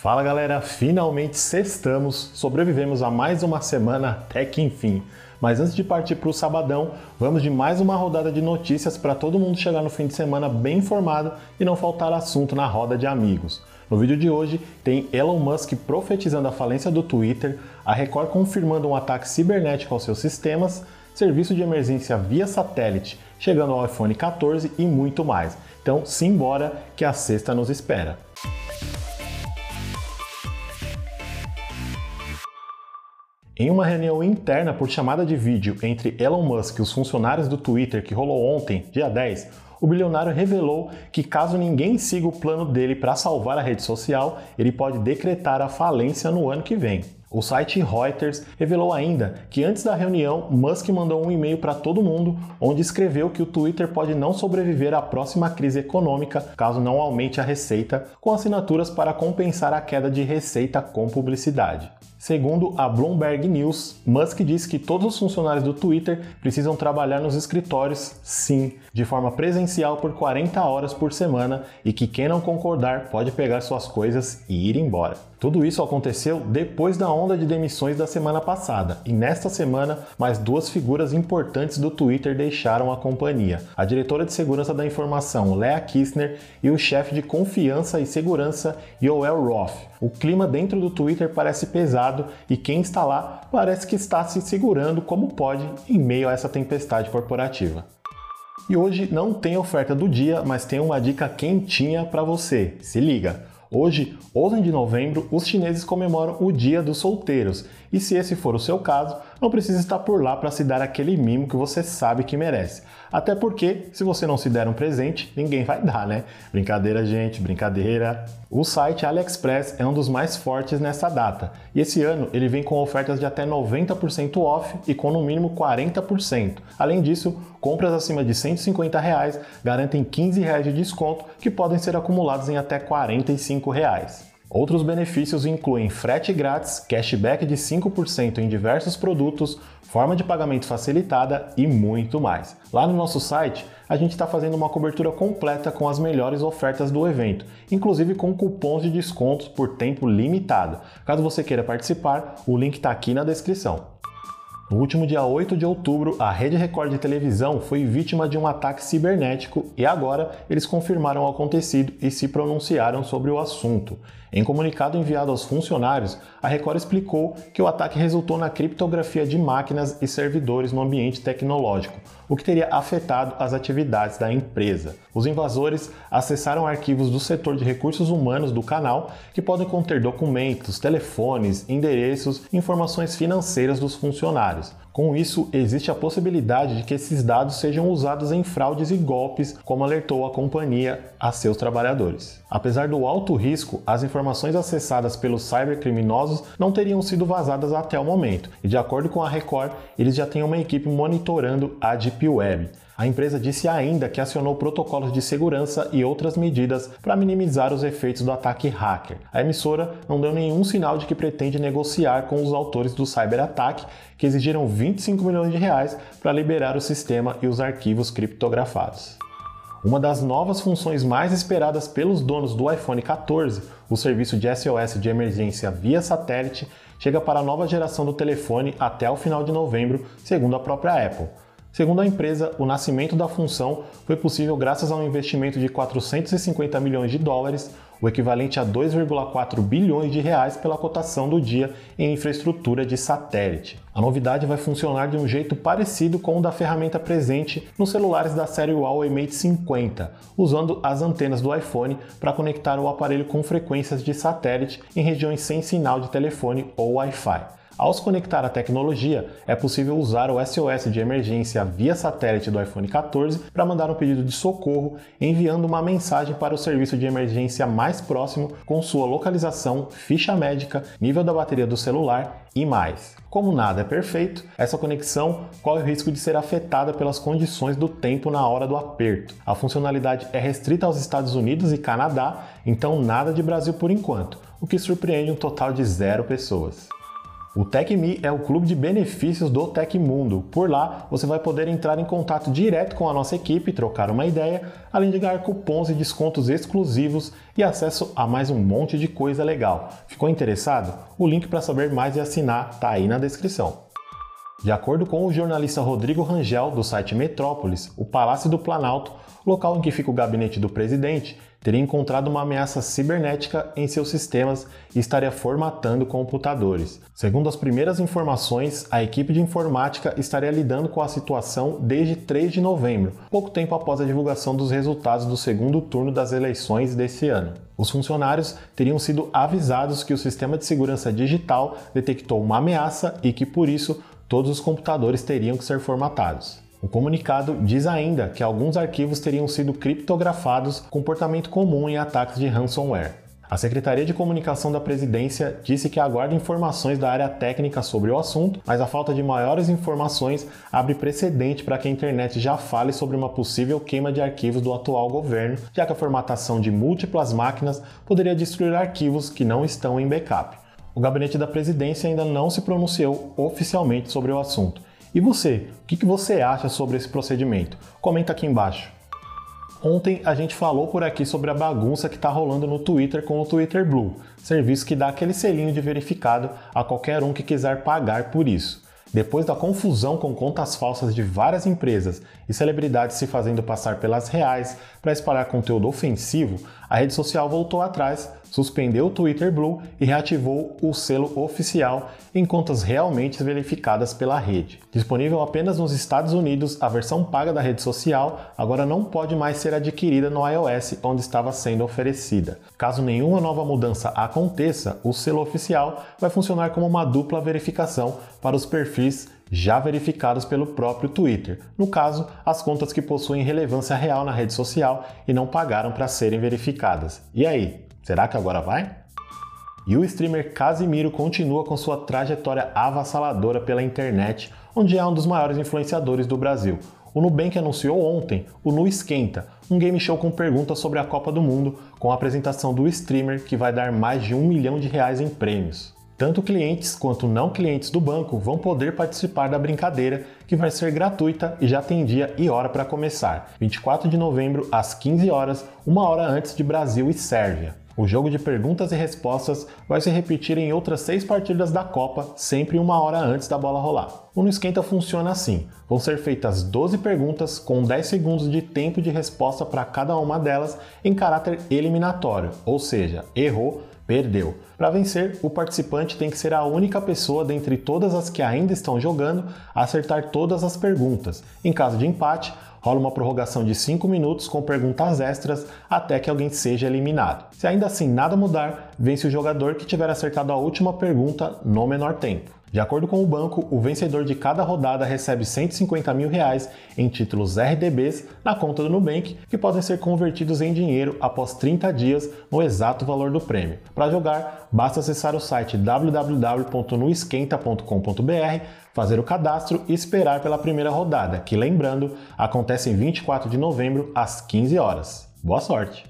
Fala galera, finalmente sextamos, sobrevivemos a mais uma semana até que enfim. Mas antes de partir para o sabadão, vamos de mais uma rodada de notícias para todo mundo chegar no fim de semana bem informado e não faltar assunto na roda de amigos. No vídeo de hoje tem Elon Musk profetizando a falência do Twitter, a Record confirmando um ataque cibernético aos seus sistemas, serviço de emergência via satélite chegando ao iPhone 14 e muito mais. Então, simbora que a sexta nos espera. Em uma reunião interna por chamada de vídeo entre Elon Musk e os funcionários do Twitter que rolou ontem, dia 10, o bilionário revelou que caso ninguém siga o plano dele para salvar a rede social, ele pode decretar a falência no ano que vem. O site Reuters revelou ainda que antes da reunião, Musk mandou um e-mail para todo mundo onde escreveu que o Twitter pode não sobreviver à próxima crise econômica caso não aumente a receita, com assinaturas para compensar a queda de receita com publicidade. Segundo a Bloomberg News, Musk disse que todos os funcionários do Twitter precisam trabalhar nos escritórios, sim, de forma presencial por 40 horas por semana e que quem não concordar pode pegar suas coisas e ir embora. Tudo isso aconteceu depois da onda de demissões da semana passada, e nesta semana mais duas figuras importantes do Twitter deixaram a companhia: a diretora de segurança da informação, Lea Kistner, e o chefe de confiança e segurança, Yoel Roth. O clima dentro do Twitter parece pesado e quem está lá parece que está se segurando como pode em meio a essa tempestade corporativa. E hoje não tem oferta do dia, mas tem uma dica quentinha para você. Se liga! Hoje, 11 de novembro, os chineses comemoram o Dia dos Solteiros, e se esse for o seu caso, não precisa estar por lá para se dar aquele mimo que você sabe que merece. Até porque, se você não se der um presente, ninguém vai dar, né? Brincadeira, gente, brincadeira. O site AliExpress é um dos mais fortes nessa data, e esse ano ele vem com ofertas de até 90% off e com no mínimo 40%. Além disso, compras acima de 150 reais garantem 15 reais de desconto que podem ser acumulados em até 45 reais. Outros benefícios incluem frete grátis, cashback de 5% em diversos produtos, forma de pagamento facilitada e muito mais. Lá no nosso site, a gente está fazendo uma cobertura completa com as melhores ofertas do evento, inclusive com cupons de descontos por tempo limitado. Caso você queira participar, o link está aqui na descrição. No último dia 8 de outubro, a Rede Record de televisão foi vítima de um ataque cibernético e agora eles confirmaram o acontecido e se pronunciaram sobre o assunto. Em comunicado enviado aos funcionários, a Record explicou que o ataque resultou na criptografia de máquinas e servidores no ambiente tecnológico, o que teria afetado as atividades da empresa. Os invasores acessaram arquivos do setor de recursos humanos do canal, que podem conter documentos, telefones, endereços e informações financeiras dos funcionários. Com isso, existe a possibilidade de que esses dados sejam usados em fraudes e golpes, como alertou a companhia a seus trabalhadores. Apesar do alto risco, as informações acessadas pelos cybercriminosos não teriam sido vazadas até o momento, e de acordo com a Record, eles já têm uma equipe monitorando a Deep Web. A empresa disse ainda que acionou protocolos de segurança e outras medidas para minimizar os efeitos do ataque hacker. A emissora não deu nenhum sinal de que pretende negociar com os autores do cyberataque, que exigiram 25 milhões de reais para liberar o sistema e os arquivos criptografados. Uma das novas funções mais esperadas pelos donos do iPhone 14, o serviço de SOS de emergência via satélite, chega para a nova geração do telefone até o final de novembro, segundo a própria Apple. Segundo a empresa, o nascimento da função foi possível graças a um investimento de 450 milhões de dólares, o equivalente a 2,4 bilhões de reais pela cotação do dia em infraestrutura de satélite. A novidade vai funcionar de um jeito parecido com o da ferramenta presente nos celulares da série Huawei Mate 50, usando as antenas do iPhone para conectar o aparelho com frequências de satélite em regiões sem sinal de telefone ou Wi-Fi. Ao se conectar à tecnologia, é possível usar o SOS de emergência via satélite do iPhone 14 para mandar um pedido de socorro, enviando uma mensagem para o serviço de emergência mais próximo com sua localização, ficha médica, nível da bateria do celular e mais. Como nada é perfeito, essa conexão corre o risco de ser afetada pelas condições do tempo na hora do aperto. A funcionalidade é restrita aos Estados Unidos e Canadá, então nada de Brasil por enquanto, o que surpreende um total de zero pessoas. O TecMe é o clube de benefícios do Tecmundo. Por lá, você vai poder entrar em contato direto com a nossa equipe, trocar uma ideia, além de ganhar cupons e descontos exclusivos e acesso a mais um monte de coisa legal. Ficou interessado? O link para saber mais e assinar está aí na descrição. De acordo com o jornalista Rodrigo Rangel, do site Metrópolis, o Palácio do Planalto, local em que fica o gabinete do presidente, teria encontrado uma ameaça cibernética em seus sistemas e estaria formatando computadores. Segundo as primeiras informações, a equipe de informática estaria lidando com a situação desde 3 de novembro, pouco tempo após a divulgação dos resultados do segundo turno das eleições desse ano. Os funcionários teriam sido avisados que o sistema de segurança digital detectou uma ameaça e que, por isso, todos os computadores teriam que ser formatados. O comunicado diz ainda que alguns arquivos teriam sido criptografados, comportamento comum em ataques de ransomware. A Secretaria de Comunicação da Presidência disse que aguarda informações da área técnica sobre o assunto, mas a falta de maiores informações abre precedente para que a internet já fale sobre uma possível queima de arquivos do atual governo, já que a formatação de múltiplas máquinas poderia destruir arquivos que não estão em backup. O gabinete da presidência ainda não se pronunciou oficialmente sobre o assunto, e você, o que você acha sobre esse procedimento? Comenta aqui embaixo. Ontem a gente falou por aqui sobre a bagunça que está rolando no Twitter com o Twitter Blue, serviço que dá aquele selinho de verificado a qualquer um que quiser pagar por isso. Depois da confusão com contas falsas de várias empresas e celebridades se fazendo passar pelas reais para espalhar conteúdo ofensivo, a rede social voltou atrás, suspendeu o Twitter Blue e reativou o selo oficial em contas realmente verificadas pela rede. Disponível apenas nos Estados Unidos, a versão paga da rede social agora não pode mais ser adquirida no iOS, onde estava sendo oferecida. Caso nenhuma nova mudança aconteça, o selo oficial vai funcionar como uma dupla verificação para os perfis já verificados pelo próprio Twitter, no caso, as contas que possuem relevância real na rede social e não pagaram para serem verificadas. E aí, será que agora vai? E o streamer Casimiro continua com sua trajetória avassaladora pela internet, onde é um dos maiores influenciadores do Brasil. O Nubank anunciou ontem o Nu Esquenta, um game show com perguntas sobre a Copa do Mundo, com a apresentação do streamer que vai dar mais de um milhão de reais em prêmios. Tanto clientes quanto não clientes do banco vão poder participar da brincadeira, que vai ser gratuita e já tem dia e hora para começar, 24 de novembro às 15 horas, uma hora antes de Brasil e Sérvia. O jogo de perguntas e respostas vai se repetir em outras seis partidas da Copa, sempre uma hora antes da bola rolar. O No Esquenta funciona assim: vão ser feitas 12 perguntas com 10 segundos de tempo de resposta para cada uma delas em caráter eliminatório, ou seja, errou, perdeu. Para vencer, o participante tem que ser a única pessoa dentre todas as que ainda estão jogando a acertar todas as perguntas. Em caso de empate, rola uma prorrogação de 5 minutos com perguntas extras até que alguém seja eliminado. Se ainda assim nada mudar, vence o jogador que tiver acertado a última pergunta no menor tempo. De acordo com o banco, o vencedor de cada rodada recebe 150 mil reais em títulos RDBs na conta do Nubank, que podem ser convertidos em dinheiro após 30 dias no exato valor do prêmio. Para jogar, basta acessar o site www.nuesquenta.com.br, fazer o cadastro e esperar pela primeira rodada, que lembrando, acontece em 24 de novembro às 15 horas. Boa sorte!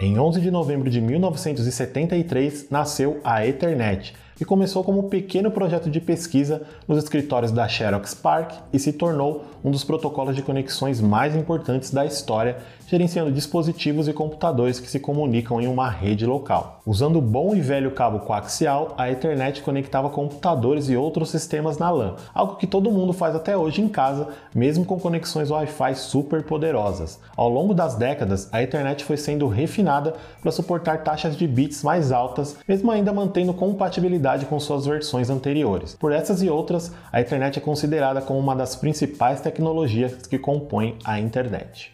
Em 11 de novembro de 1973 nasceu a Ethernet e começou como um pequeno projeto de pesquisa nos escritórios da Xerox PARC e se tornou um dos protocolos de conexões mais importantes da história, gerenciando dispositivos e computadores que se comunicam em uma rede local. Usando o bom e velho cabo coaxial, a Ethernet conectava computadores e outros sistemas na LAN, algo que todo mundo faz até hoje em casa, mesmo com conexões Wi-Fi super poderosas. Ao longo das décadas, a Ethernet foi sendo refinada para suportar taxas de bits mais altas, mesmo ainda mantendo compatibilidade com suas versões anteriores. Por essas e outras, a Ethernet é considerada como uma das principais tecnologias que compõem a internet.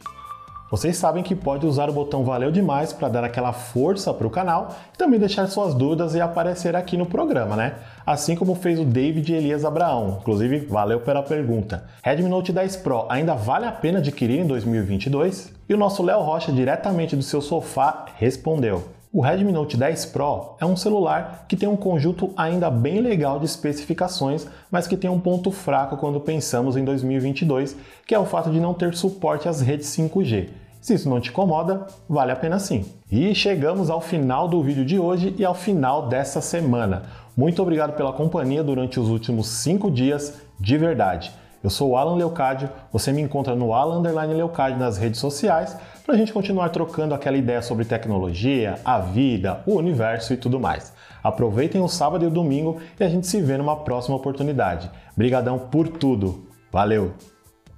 Vocês sabem que pode usar o botão Valeu Demais para dar aquela força para o canal e também deixar suas dúvidas e aparecer aqui no programa, né? Assim como fez o David Elias Abraão. Inclusive, valeu pela pergunta. Redmi Note 10 Pro ainda vale a pena adquirir em 2022? E o nosso Léo Rocha, diretamente do seu sofá, respondeu. O Redmi Note 10 Pro é um celular que tem um conjunto ainda bem legal de especificações, mas que tem um ponto fraco quando pensamos em 2022, que é o fato de não ter suporte às redes 5G. Se isso não te incomoda, vale a pena sim. E chegamos ao final do vídeo de hoje e ao final dessa semana. Muito obrigado pela companhia durante os últimos 5 dias, de verdade. Eu sou o Alan Leocádio, você me encontra no Alan Leocádio nas redes sociais para a gente continuar trocando aquela ideia sobre tecnologia, a vida, o universo e tudo mais. Aproveitem o sábado e o domingo e a gente se vê numa próxima oportunidade. Brigadão por tudo. Valeu!